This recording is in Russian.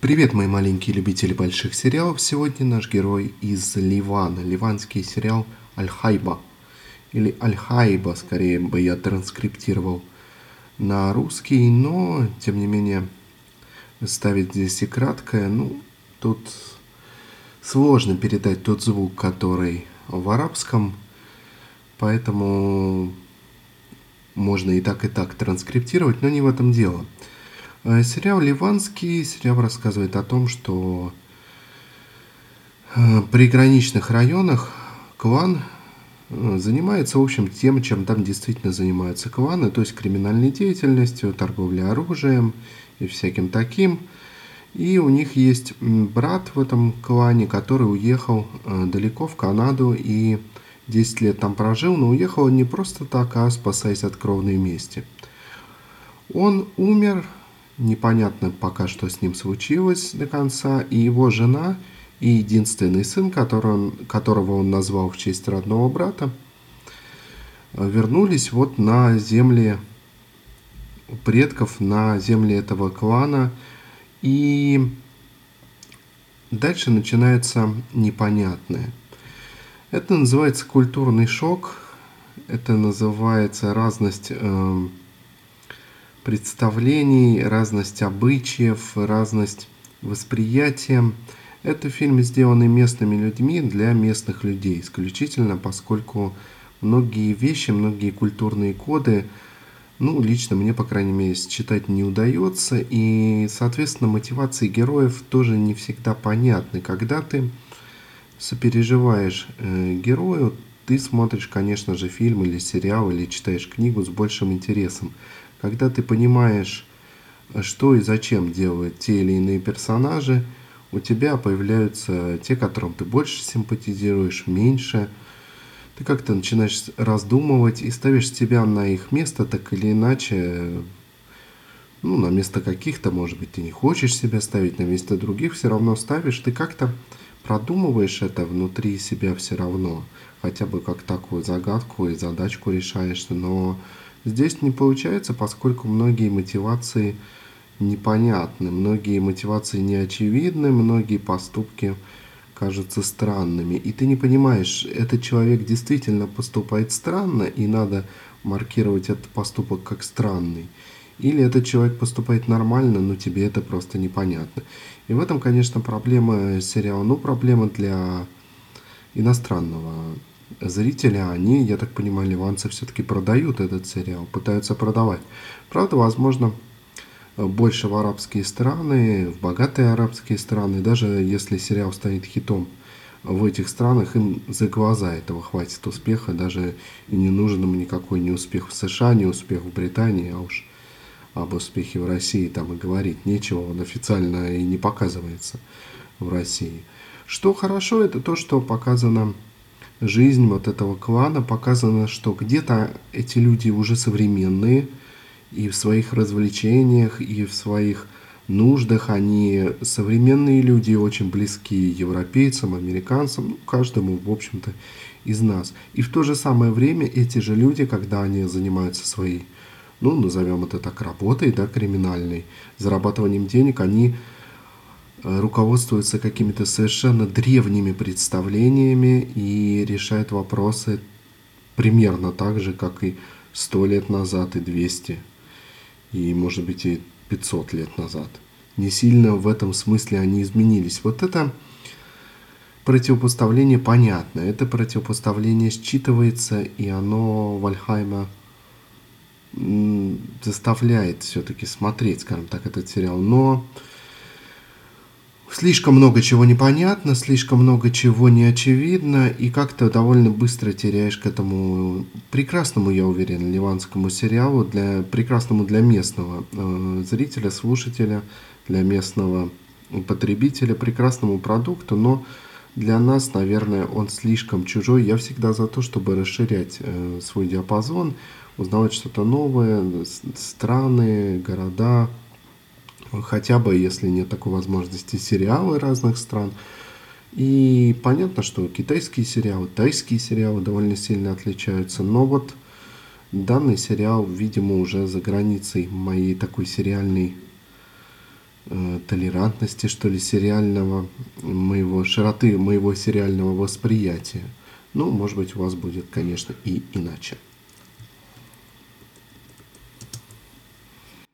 Привет, мои маленькие любители больших сериалов. Сегодня наш герой из Ливана. Ливанский сериал Аль-Хайба. Или Аль-Хайба, скорее бы я транскриптировал на русский, но, тем не менее, ставить здесь и краткое. Ну, тут сложно передать тот звук, который в арабском, поэтому можно и так, и так транскриптировать, но не в этом дело. Э, сериал «Ливанский». Сериал рассказывает о том, что э, при граничных районах клан э, занимается, в общем, тем, чем там действительно занимаются кланы, то есть криминальной деятельностью, торговлей оружием и всяким таким. И у них есть брат в этом клане, который уехал далеко в Канаду и 10 лет там прожил, но уехал не просто так, а спасаясь от кровной мести. Он умер непонятно пока, что с ним случилось до конца, и его жена и единственный сын, который он, которого он назвал в честь родного брата, вернулись вот на земли предков, на земли этого клана, и дальше начинается непонятное. Это называется культурный шок, это называется разность э, представлений, разность обычаев, разность восприятия. Это фильм, сделанный местными людьми для местных людей исключительно, поскольку многие вещи, многие культурные коды, ну, лично мне, по крайней мере, читать не удается, и, соответственно, мотивации героев тоже не всегда понятны. Когда ты сопереживаешь э, герою, ты смотришь, конечно же, фильм или сериал, или читаешь книгу с большим интересом. Когда ты понимаешь, что и зачем делают те или иные персонажи, у тебя появляются те, которым ты больше симпатизируешь, меньше. Ты как-то начинаешь раздумывать и ставишь себя на их место так или иначе. Ну, на место каких-то, может быть, ты не хочешь себя ставить, на место других все равно ставишь. Ты как-то продумываешь это внутри себя все равно. Хотя бы как такую загадку и задачку решаешь. Но Здесь не получается, поскольку многие мотивации непонятны, многие мотивации не очевидны, многие поступки кажутся странными. И ты не понимаешь, этот человек действительно поступает странно, и надо маркировать этот поступок как странный. Или этот человек поступает нормально, но тебе это просто непонятно. И в этом, конечно, проблема сериала. Ну, проблема для иностранного зрителя, они, я так понимаю, ливанцы все-таки продают этот сериал, пытаются продавать. Правда, возможно, больше в арабские страны, в богатые арабские страны, даже если сериал станет хитом в этих странах, им за глаза этого хватит успеха, даже и не нужен им никакой не успех в США, не успех в Британии, а уж об успехе в России там и говорить нечего, он официально и не показывается в России. Что хорошо, это то, что показано жизнь вот этого клана показано, что где-то эти люди уже современные, и в своих развлечениях, и в своих нуждах они современные люди, очень близкие европейцам, американцам, ну, каждому, в общем-то, из нас. И в то же самое время эти же люди, когда они занимаются своей, ну, назовем это так, работой, да, криминальной, зарабатыванием денег, они руководствуется какими-то совершенно древними представлениями и решает вопросы примерно так же, как и сто лет назад, и 200, и, может быть, и 500 лет назад. Не сильно в этом смысле они изменились. Вот это противопоставление понятно. Это противопоставление считывается, и оно Вальхайма заставляет все-таки смотреть, скажем так, этот сериал. Но слишком много чего непонятно, слишком много чего не очевидно, и как-то довольно быстро теряешь к этому прекрасному, я уверен, ливанскому сериалу, для, прекрасному для местного э, зрителя, слушателя, для местного потребителя, прекрасному продукту, но для нас, наверное, он слишком чужой. Я всегда за то, чтобы расширять э, свой диапазон, узнавать что-то новое, страны, города, хотя бы, если нет такой возможности, сериалы разных стран. И понятно, что китайские сериалы, тайские сериалы довольно сильно отличаются, но вот данный сериал, видимо, уже за границей моей такой сериальной э, толерантности, что ли, сериального моего, широты моего сериального восприятия. Ну, может быть, у вас будет, конечно, и иначе.